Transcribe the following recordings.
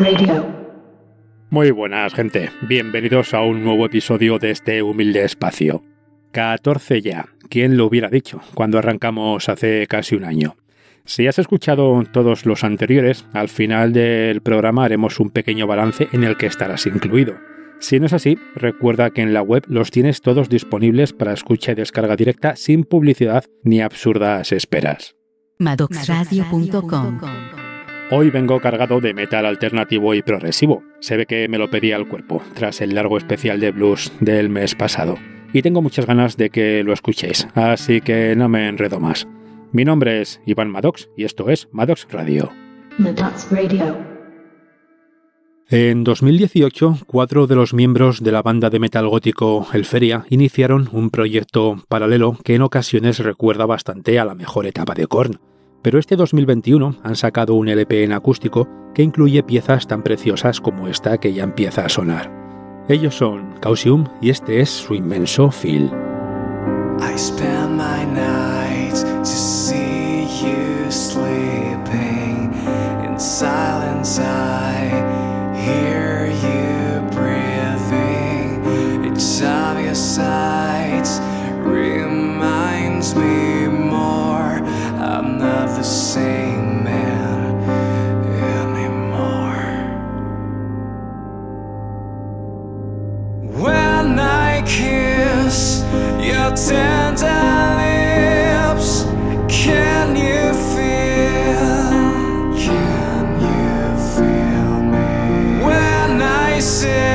Radio. Muy buenas, gente. Bienvenidos a un nuevo episodio de este humilde espacio. 14 ya. ¿Quién lo hubiera dicho cuando arrancamos hace casi un año? Si has escuchado todos los anteriores, al final del programa haremos un pequeño balance en el que estarás incluido. Si no es así, recuerda que en la web los tienes todos disponibles para escucha y descarga directa sin publicidad ni absurdas esperas. Madoxradio.com Hoy vengo cargado de metal alternativo y progresivo. Se ve que me lo pedía el cuerpo, tras el largo especial de blues del mes pasado. Y tengo muchas ganas de que lo escuchéis, así que no me enredo más. Mi nombre es Iván Maddox y esto es Maddox Radio. Maddox Radio. En 2018, cuatro de los miembros de la banda de metal gótico Elferia iniciaron un proyecto paralelo que en ocasiones recuerda bastante a la mejor etapa de Korn. Pero este 2021 han sacado un LP en acústico que incluye piezas tan preciosas como esta que ya empieza a sonar. Ellos son Causium y este es su inmenso Feel. Kiss your tender lips, can you feel? Can you feel me? When I say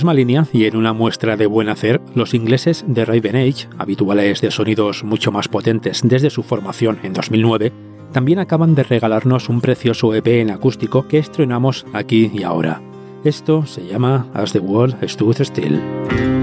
misma línea y en una muestra de buen hacer, los ingleses de Raven Age, habituales de sonidos mucho más potentes desde su formación en 2009, también acaban de regalarnos un precioso EP en acústico que estrenamos aquí y ahora. Esto se llama As the World Stood Still.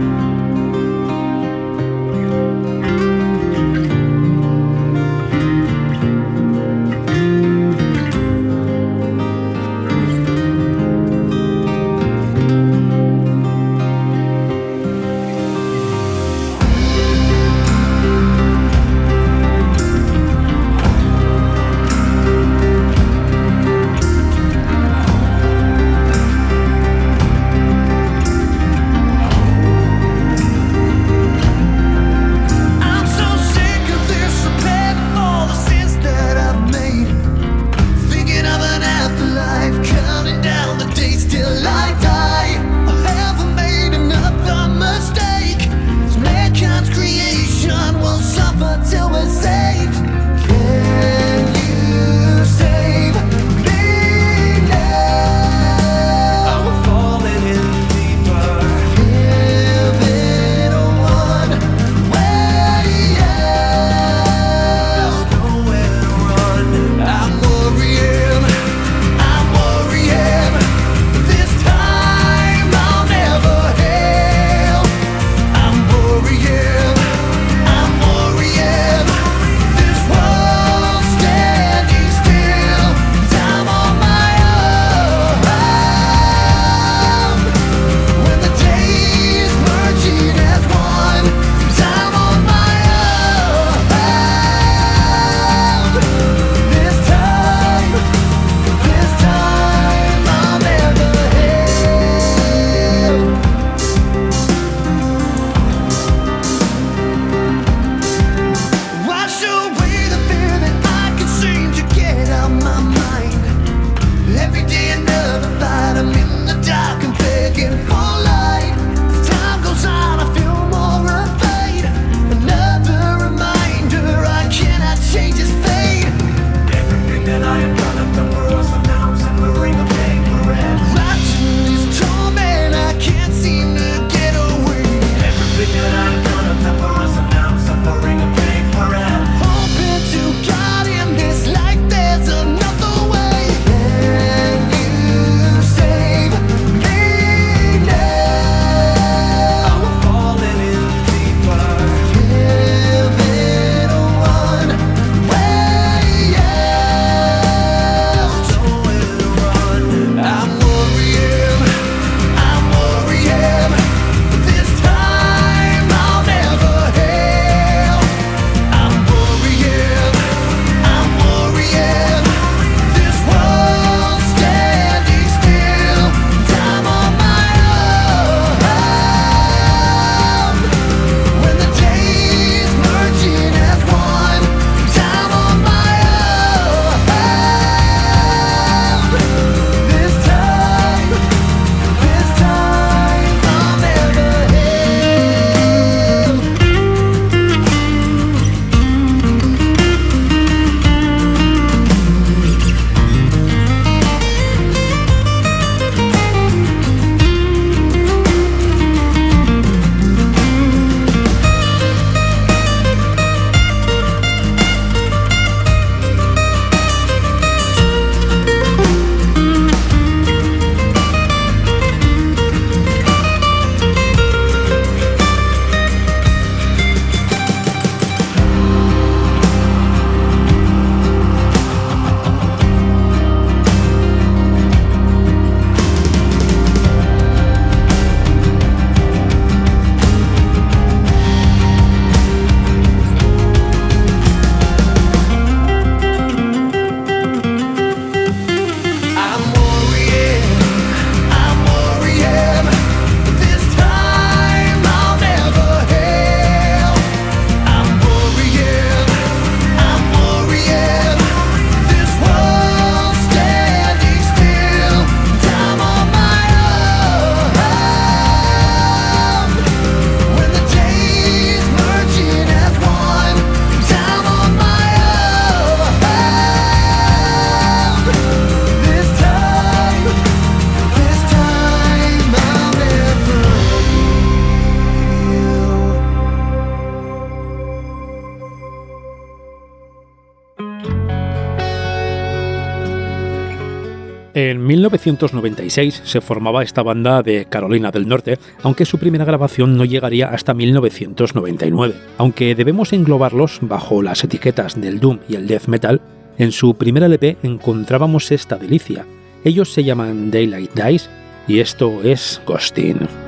1996 se formaba esta banda de Carolina del Norte, aunque su primera grabación no llegaría hasta 1999. Aunque debemos englobarlos bajo las etiquetas del doom y el death metal, en su primer LP encontrábamos esta delicia. Ellos se llaman Daylight Dice y esto es Ghosting.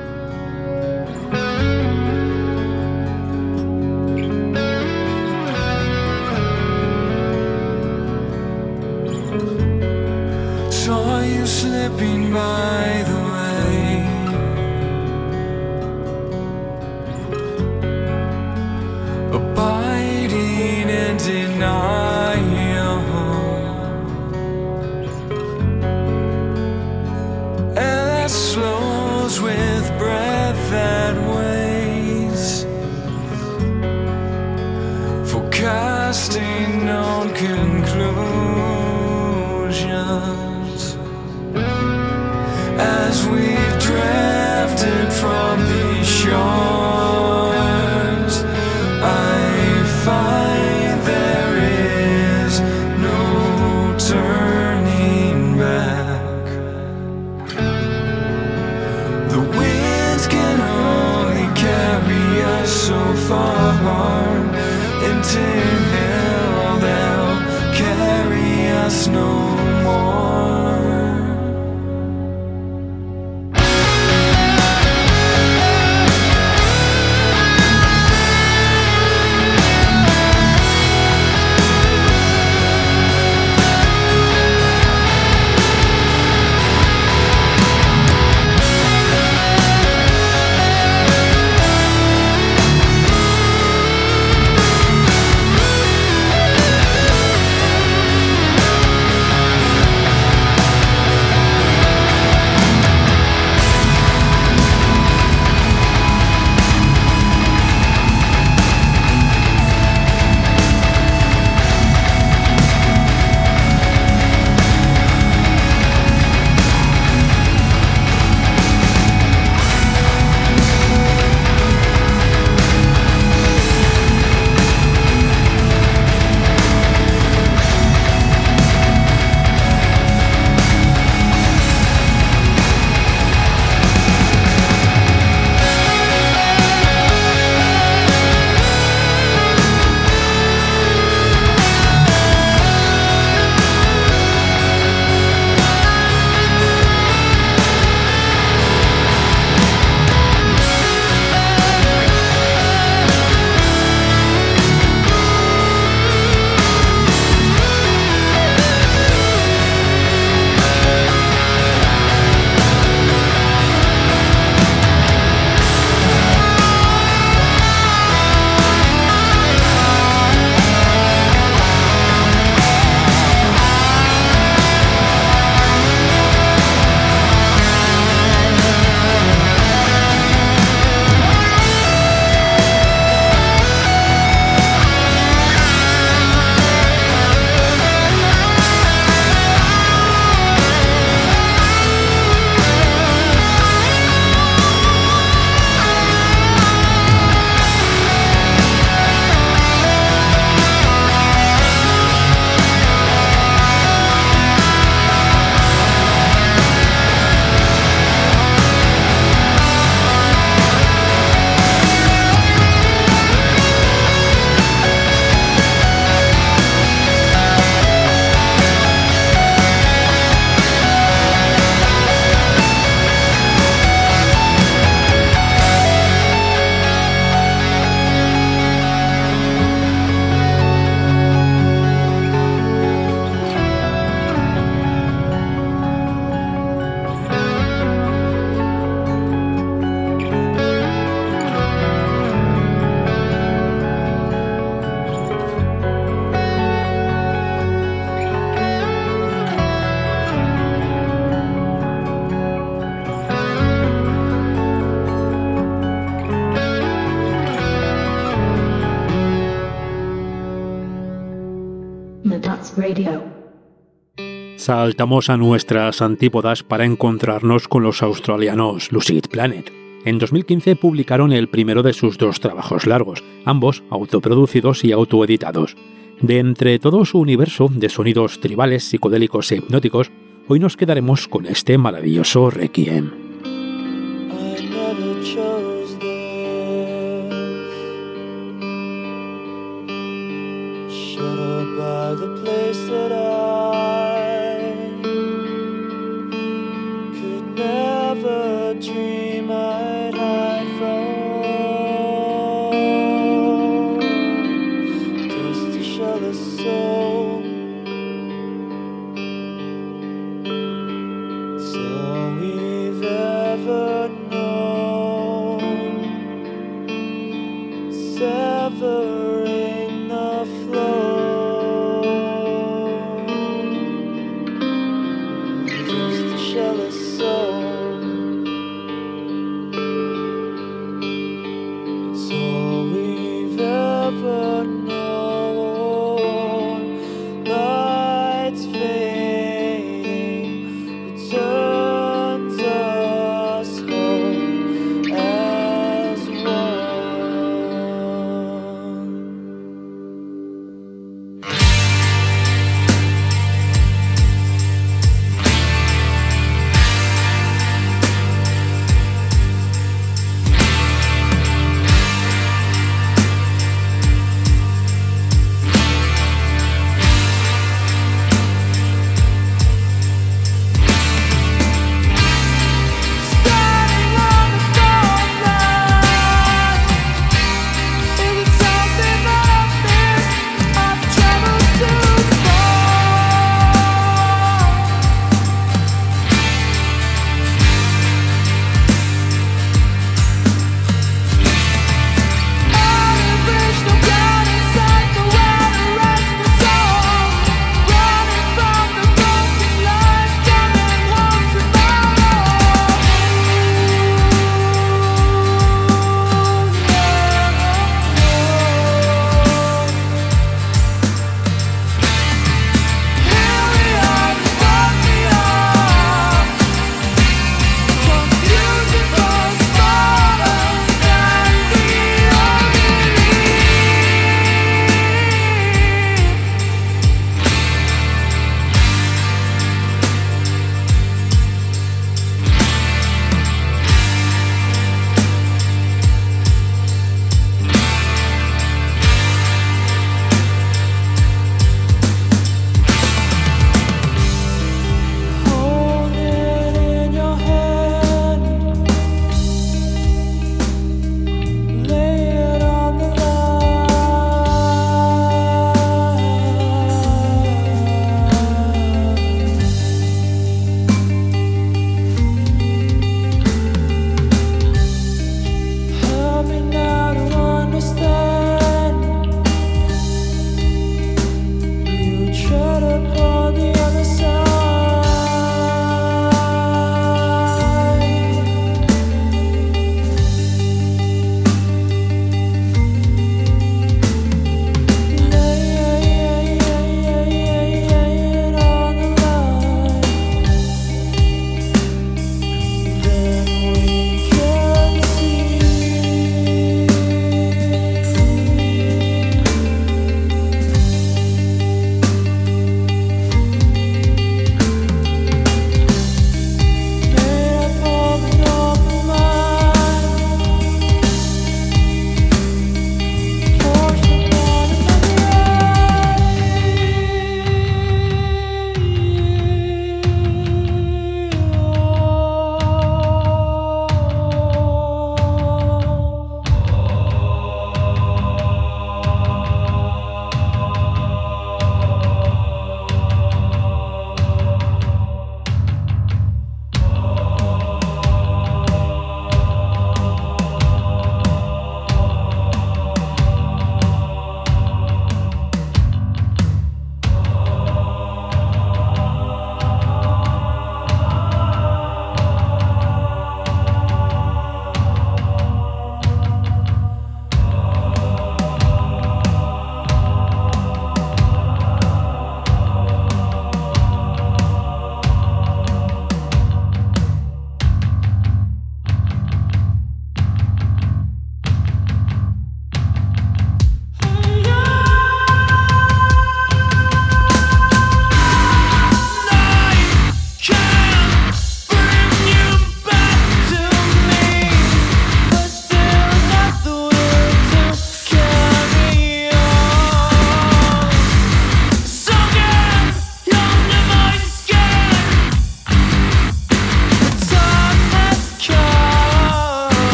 By the way. Abiding in denial. oceans I find. Saltamos a nuestras antípodas para encontrarnos con los australianos Lucid Planet. En 2015 publicaron el primero de sus dos trabajos largos, ambos autoproducidos y autoeditados. De entre todo su universo de sonidos tribales, psicodélicos e hipnóticos, Hoy nos quedaremos con este maravilloso requiem.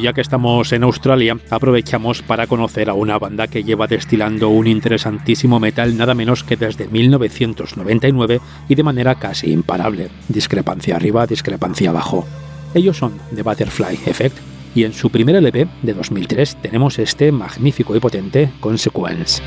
Ya que estamos en Australia, aprovechamos para conocer a una banda que lleva destilando un interesantísimo metal nada menos que desde 1999 y de manera casi imparable. Discrepancia arriba, discrepancia abajo. Ellos son The Butterfly Effect y en su primer LP de 2003 tenemos este magnífico y potente Consequence.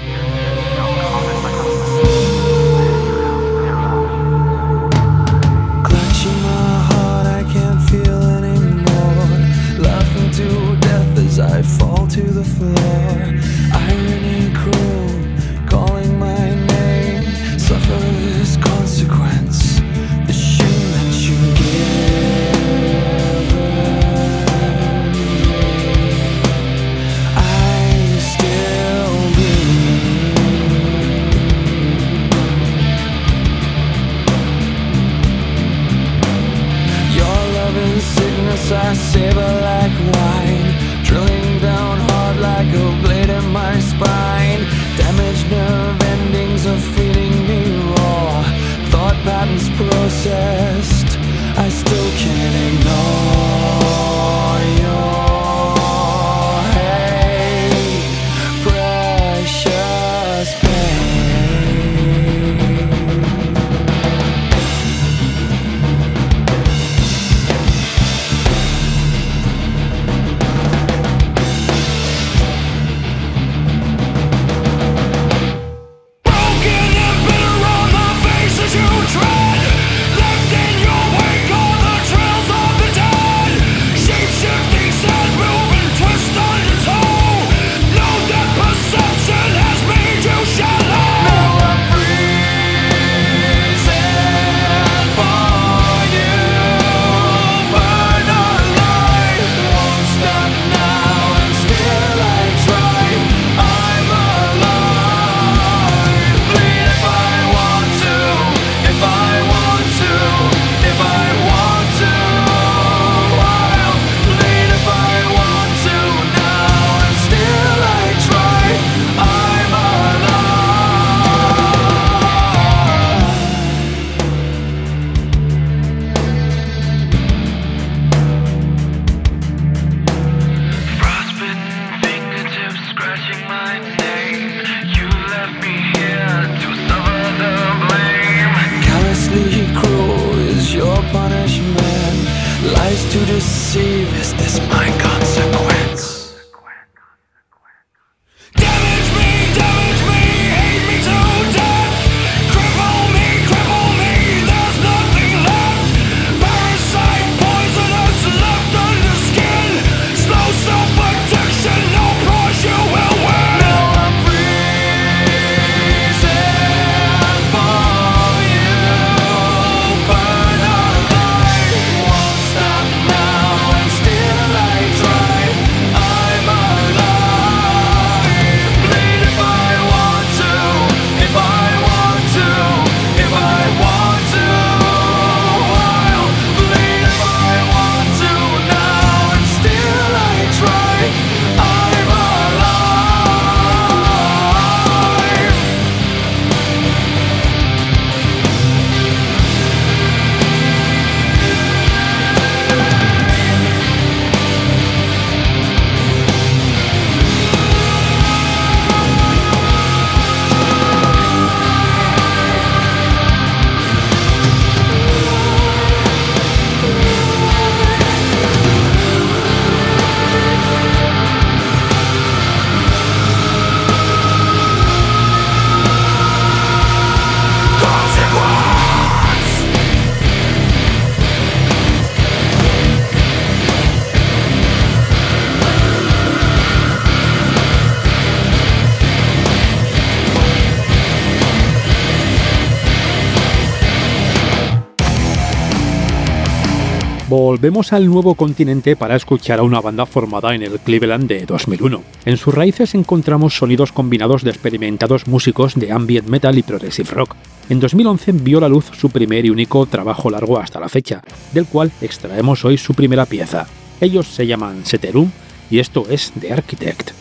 Volvemos al nuevo continente para escuchar a una banda formada en el Cleveland de 2001. En sus raíces encontramos sonidos combinados de experimentados músicos de ambient metal y progressive rock. En 2011 vio la luz su primer y único trabajo largo hasta la fecha, del cual extraemos hoy su primera pieza. Ellos se llaman Seterum y esto es The Architect.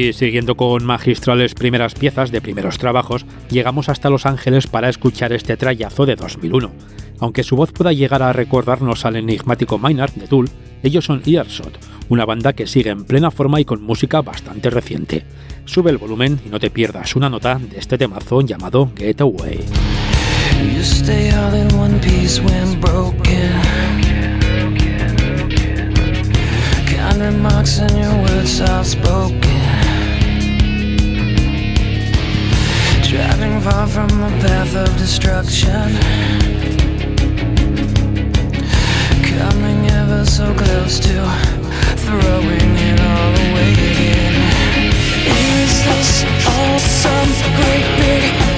Y siguiendo con magistrales primeras piezas de primeros trabajos, llegamos hasta Los Ángeles para escuchar este trayazo de 2001. Aunque su voz pueda llegar a recordarnos al enigmático Maynard de Tool, ellos son Earshot, una banda que sigue en plena forma y con música bastante reciente. Sube el volumen y no te pierdas una nota de este temazo llamado Get Away. You stay all in one piece when broken. Kind remarks and your words soft Driving far from the path of destruction. Coming ever so close to throwing it all away again. Is this all some great big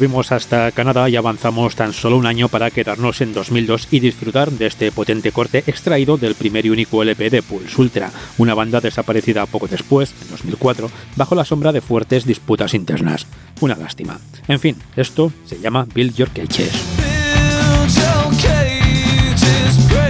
Subimos hasta Canadá y avanzamos tan solo un año para quedarnos en 2002 y disfrutar de este potente corte extraído del primer y único LP de Pulse Ultra, una banda desaparecida poco después, en 2004, bajo la sombra de fuertes disputas internas. Una lástima. En fin, esto se llama Build Your Cages. Build your cages,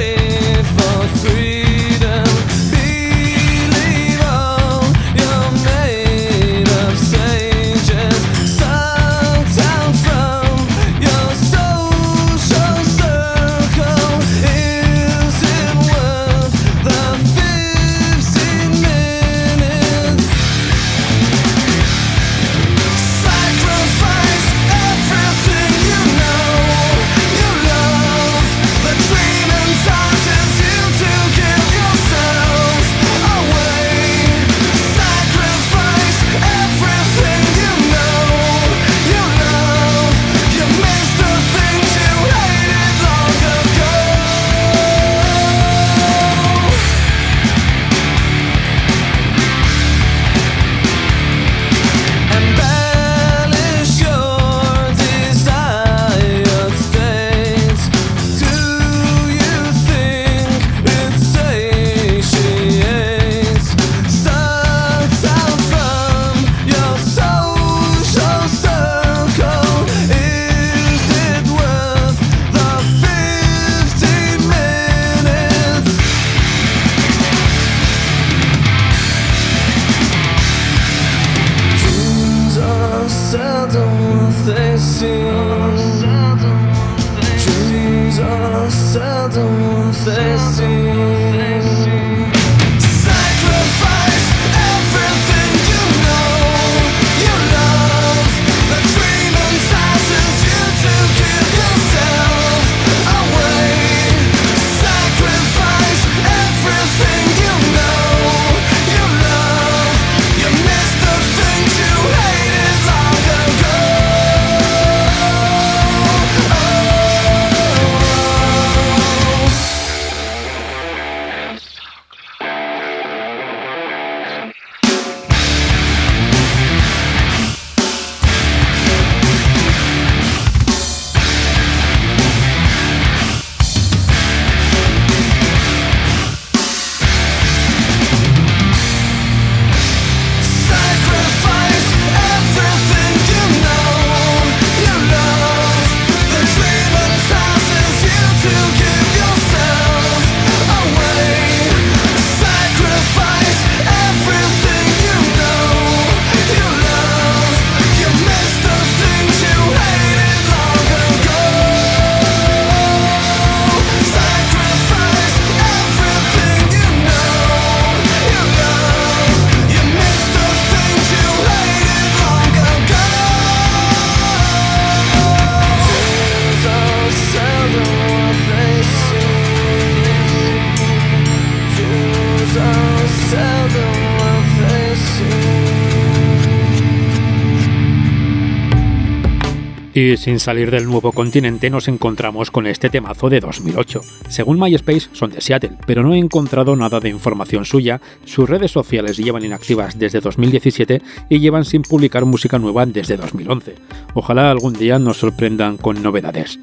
Y sin salir del nuevo continente nos encontramos con este temazo de 2008. Según MySpace son de Seattle, pero no he encontrado nada de información suya, sus redes sociales llevan inactivas desde 2017 y llevan sin publicar música nueva desde 2011. Ojalá algún día nos sorprendan con novedades.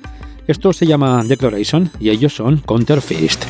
Esto se llama Declaration y ellos son Counterfist.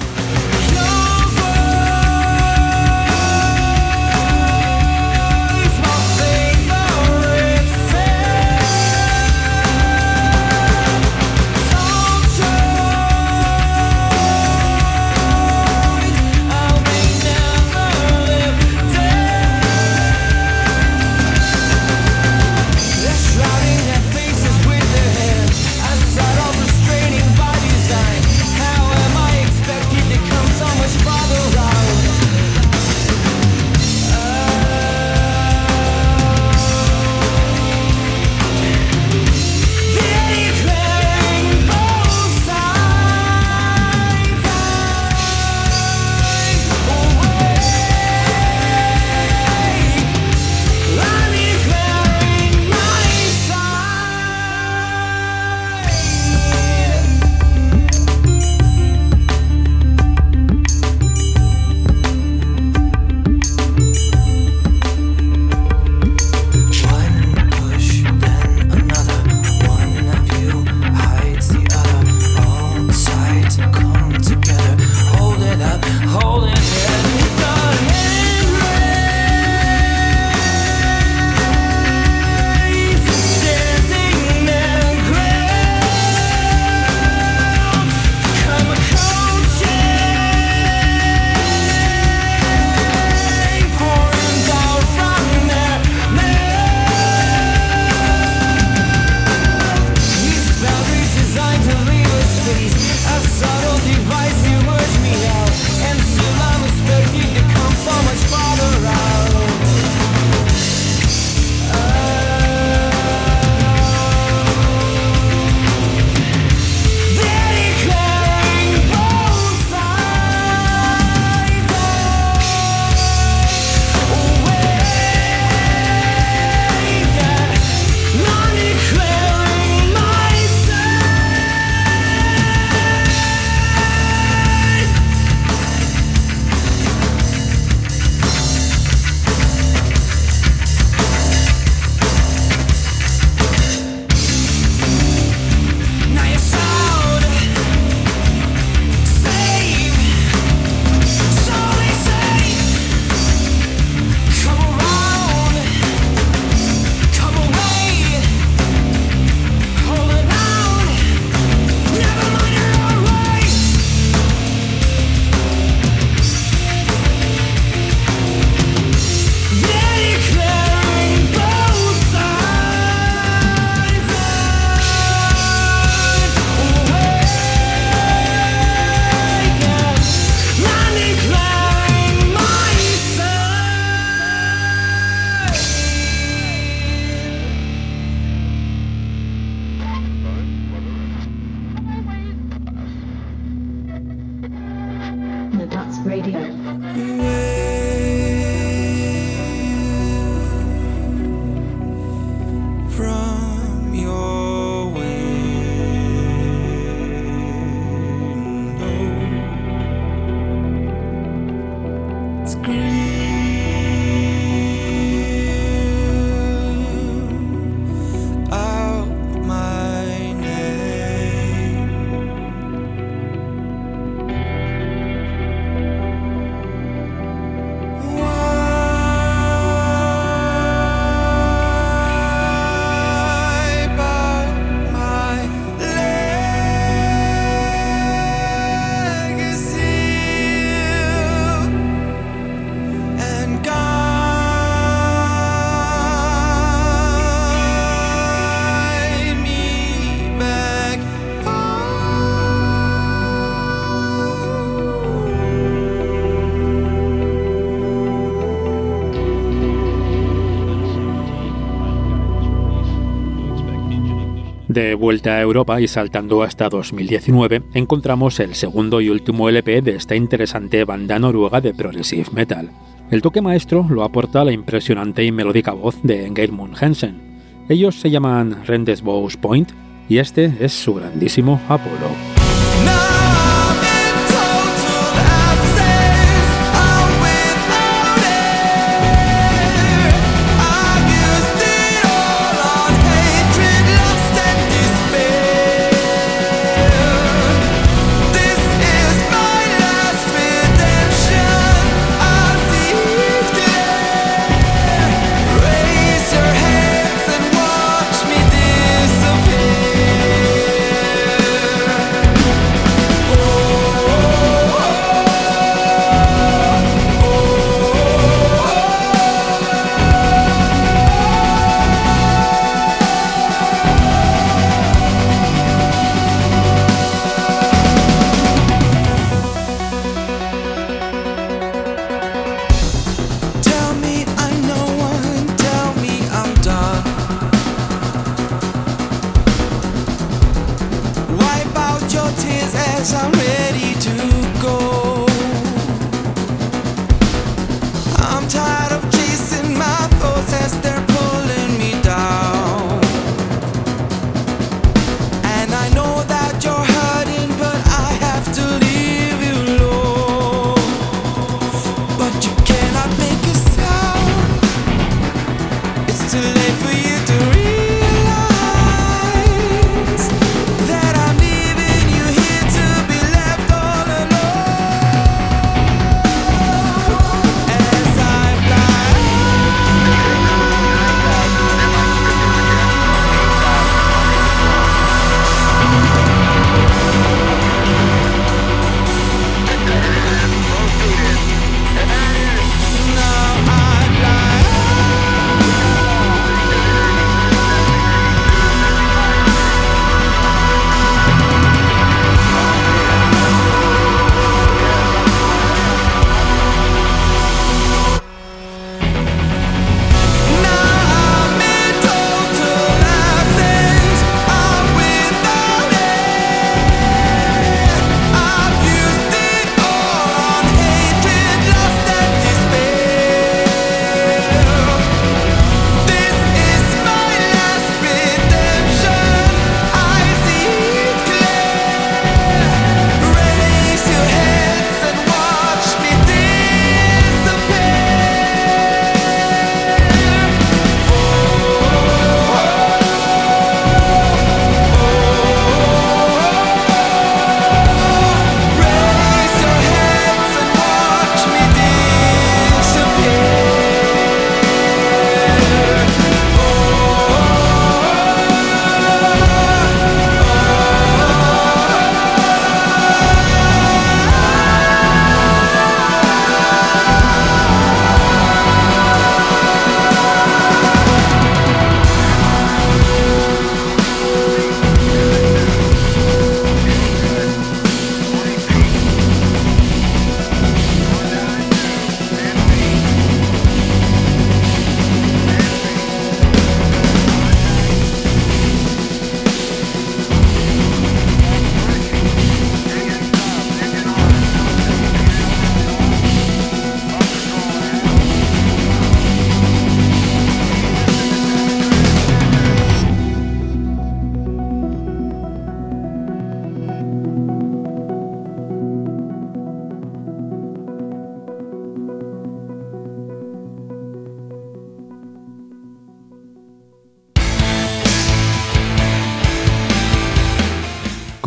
De vuelta a Europa y saltando hasta 2019, encontramos el segundo y último LP de esta interesante banda noruega de progressive metal. El toque maestro lo aporta la impresionante y melódica voz de Geirmund Hansen. Ellos se llaman Rendezvous Point y este es su grandísimo Apolo.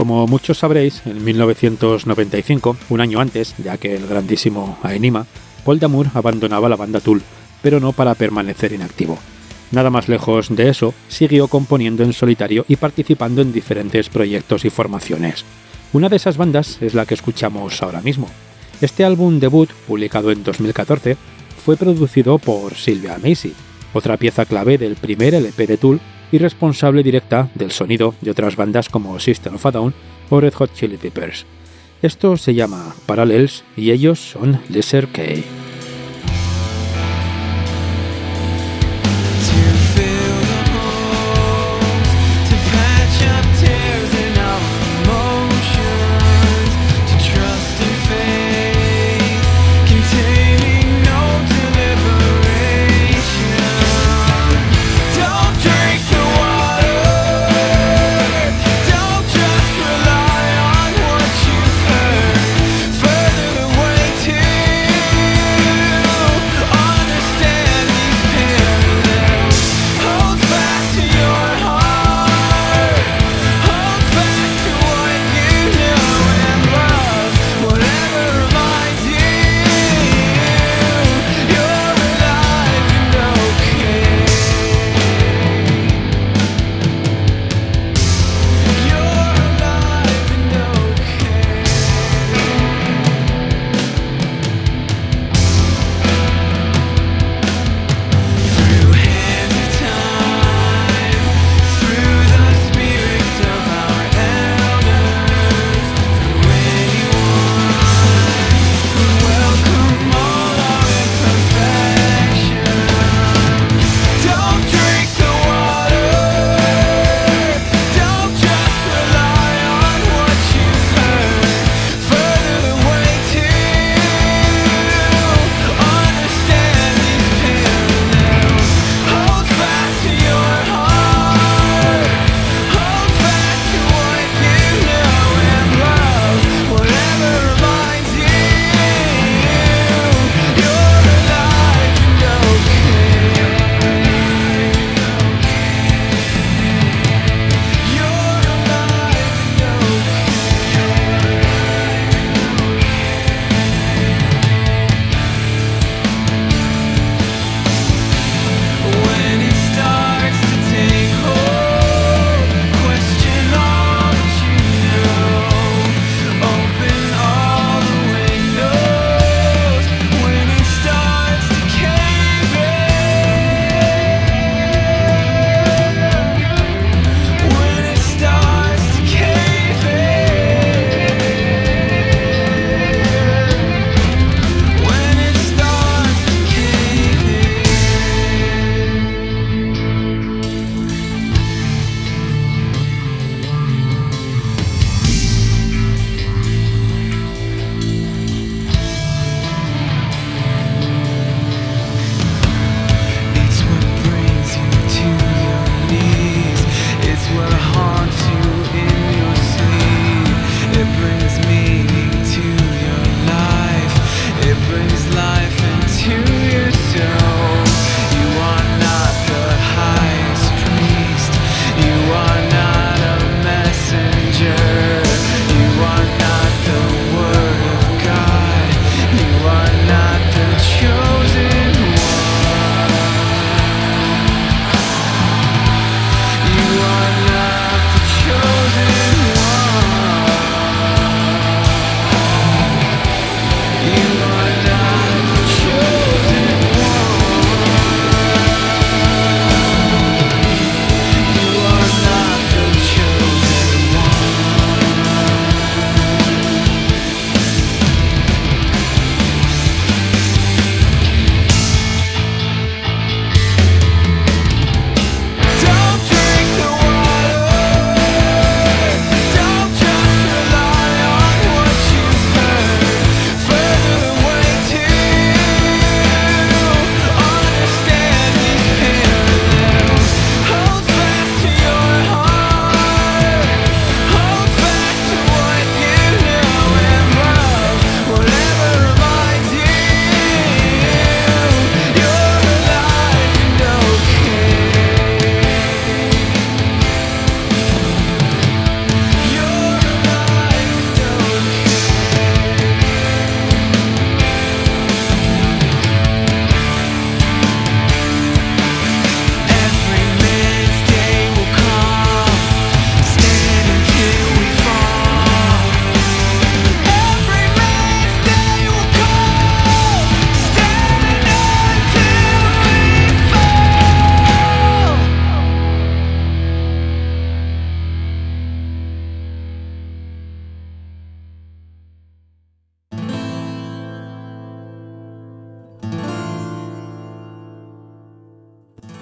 Como muchos sabréis, en 1995, un año antes de aquel grandísimo Aenima, Paul Damour abandonaba la banda Tool, pero no para permanecer inactivo. Nada más lejos de eso, siguió componiendo en solitario y participando en diferentes proyectos y formaciones. Una de esas bandas es la que escuchamos ahora mismo. Este álbum debut, publicado en 2014, fue producido por Sylvia Macy, otra pieza clave del primer LP de Tool y responsable directa del sonido de otras bandas como System of a Down o Red Hot Chili Peppers. Esto se llama Parallels y ellos son Lesser K.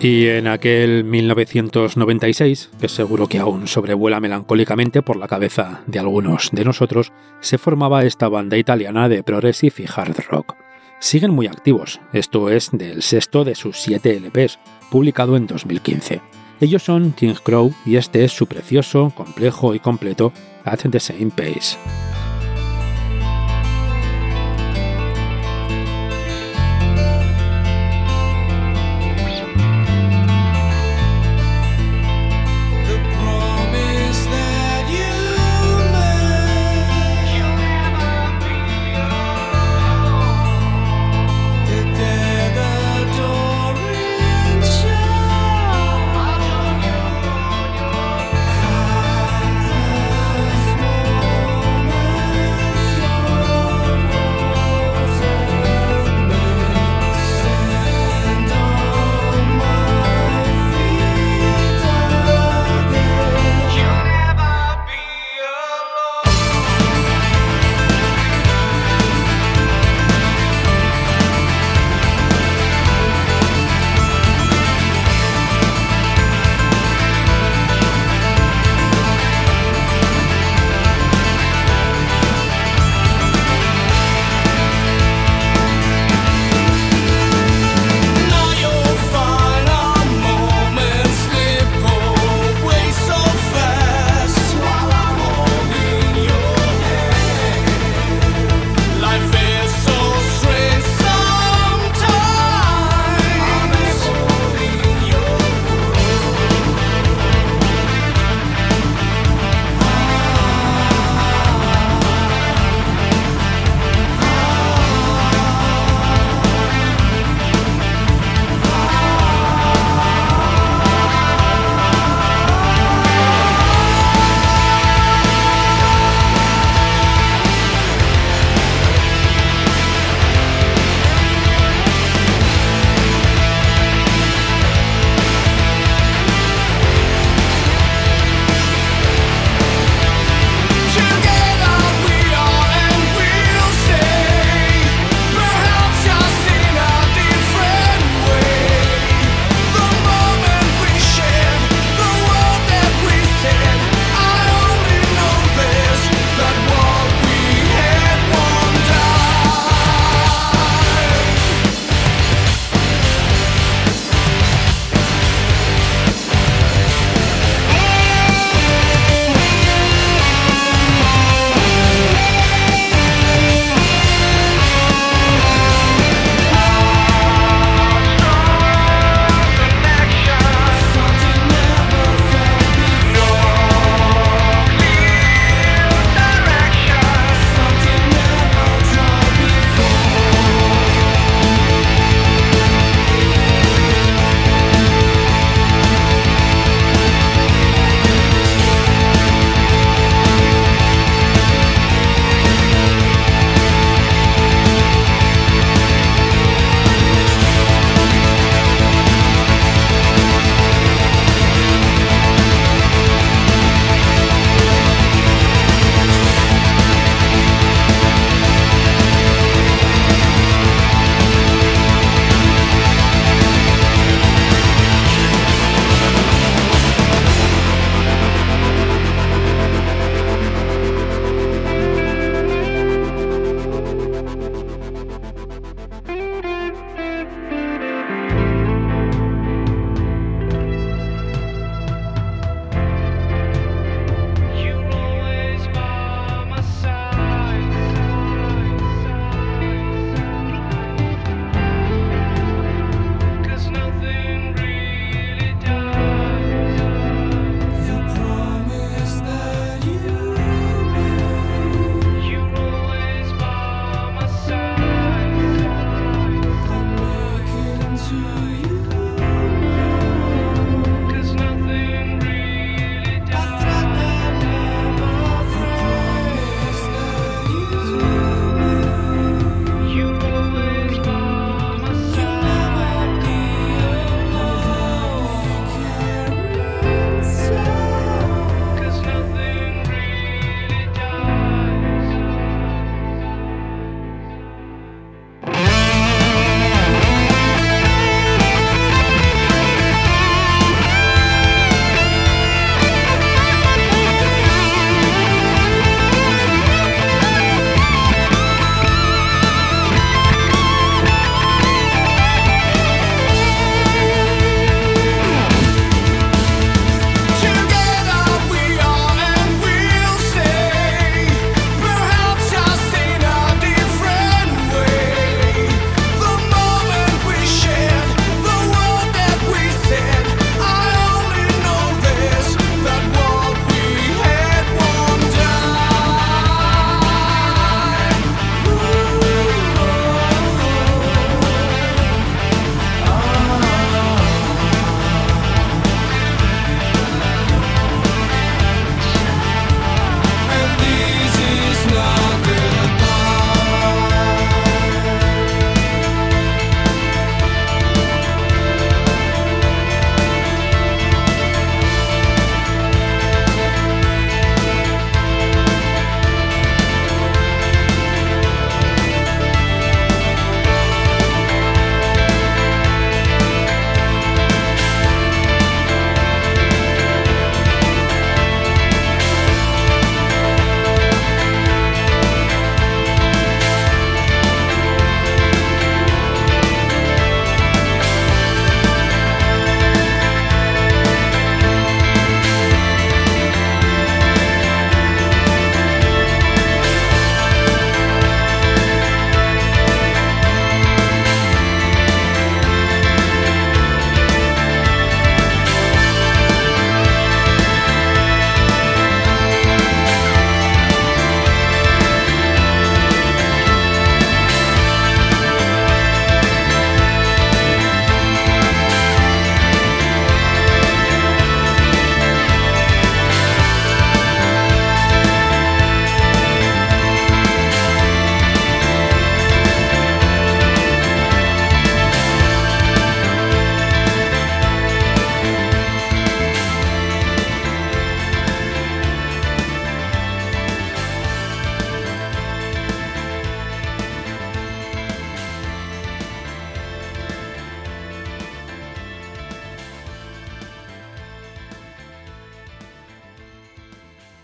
Y en aquel 1996, que seguro que aún sobrevuela melancólicamente por la cabeza de algunos de nosotros, se formaba esta banda italiana de progressive y hard rock. Siguen muy activos, esto es del sexto de sus siete LPs, publicado en 2015. Ellos son King Crow y este es su precioso, complejo y completo At the Same Pace.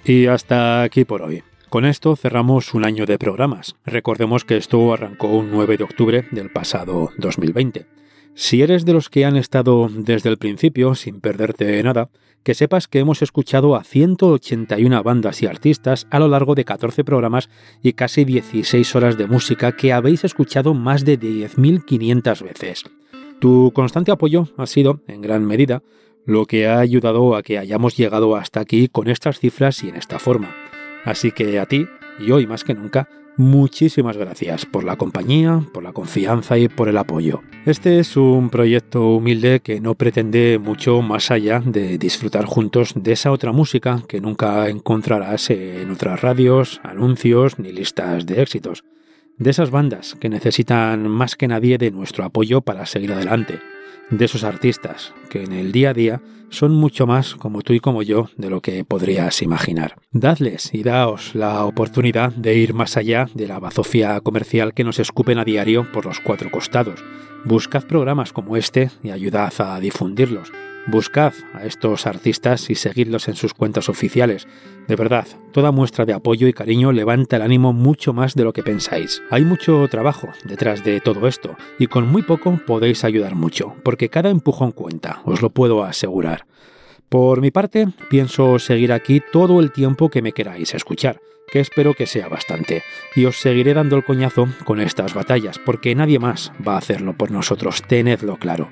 Y hasta aquí por hoy. Con esto cerramos un año de programas. Recordemos que esto arrancó un 9 de octubre del pasado 2020. Si eres de los que han estado desde el principio sin perderte nada, que sepas que hemos escuchado a 181 bandas y artistas a lo largo de 14 programas y casi 16 horas de música que habéis escuchado más de 10.500 veces. Tu constante apoyo ha sido, en gran medida, lo que ha ayudado a que hayamos llegado hasta aquí con estas cifras y en esta forma. Así que a ti, y hoy más que nunca, muchísimas gracias por la compañía, por la confianza y por el apoyo. Este es un proyecto humilde que no pretende mucho más allá de disfrutar juntos de esa otra música que nunca encontrarás en otras radios, anuncios ni listas de éxitos. De esas bandas que necesitan más que nadie de nuestro apoyo para seguir adelante de esos artistas que en el día a día son mucho más como tú y como yo de lo que podrías imaginar. Dadles y daos la oportunidad de ir más allá de la bazofia comercial que nos escupen a diario por los cuatro costados. Buscad programas como este y ayudad a difundirlos. Buscad a estos artistas y seguidlos en sus cuentas oficiales. De verdad, toda muestra de apoyo y cariño levanta el ánimo mucho más de lo que pensáis. Hay mucho trabajo detrás de todo esto y con muy poco podéis ayudar mucho, porque cada empujón cuenta, os lo puedo asegurar. Por mi parte, pienso seguir aquí todo el tiempo que me queráis escuchar, que espero que sea bastante, y os seguiré dando el coñazo con estas batallas, porque nadie más va a hacerlo por nosotros, tenedlo claro.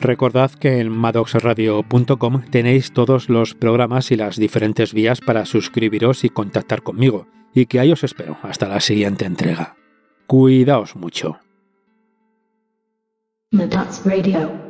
Recordad que en maddoxradio.com tenéis todos los programas y las diferentes vías para suscribiros y contactar conmigo, y que ahí os espero hasta la siguiente entrega. Cuidaos mucho. Radio.